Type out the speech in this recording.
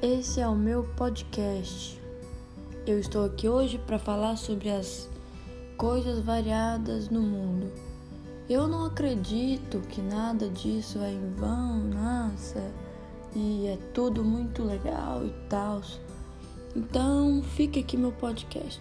Esse é o meu podcast. Eu estou aqui hoje para falar sobre as coisas variadas no mundo. Eu não acredito que nada disso é em vão, nossa, e é tudo muito legal e tal. Então, fica aqui meu podcast.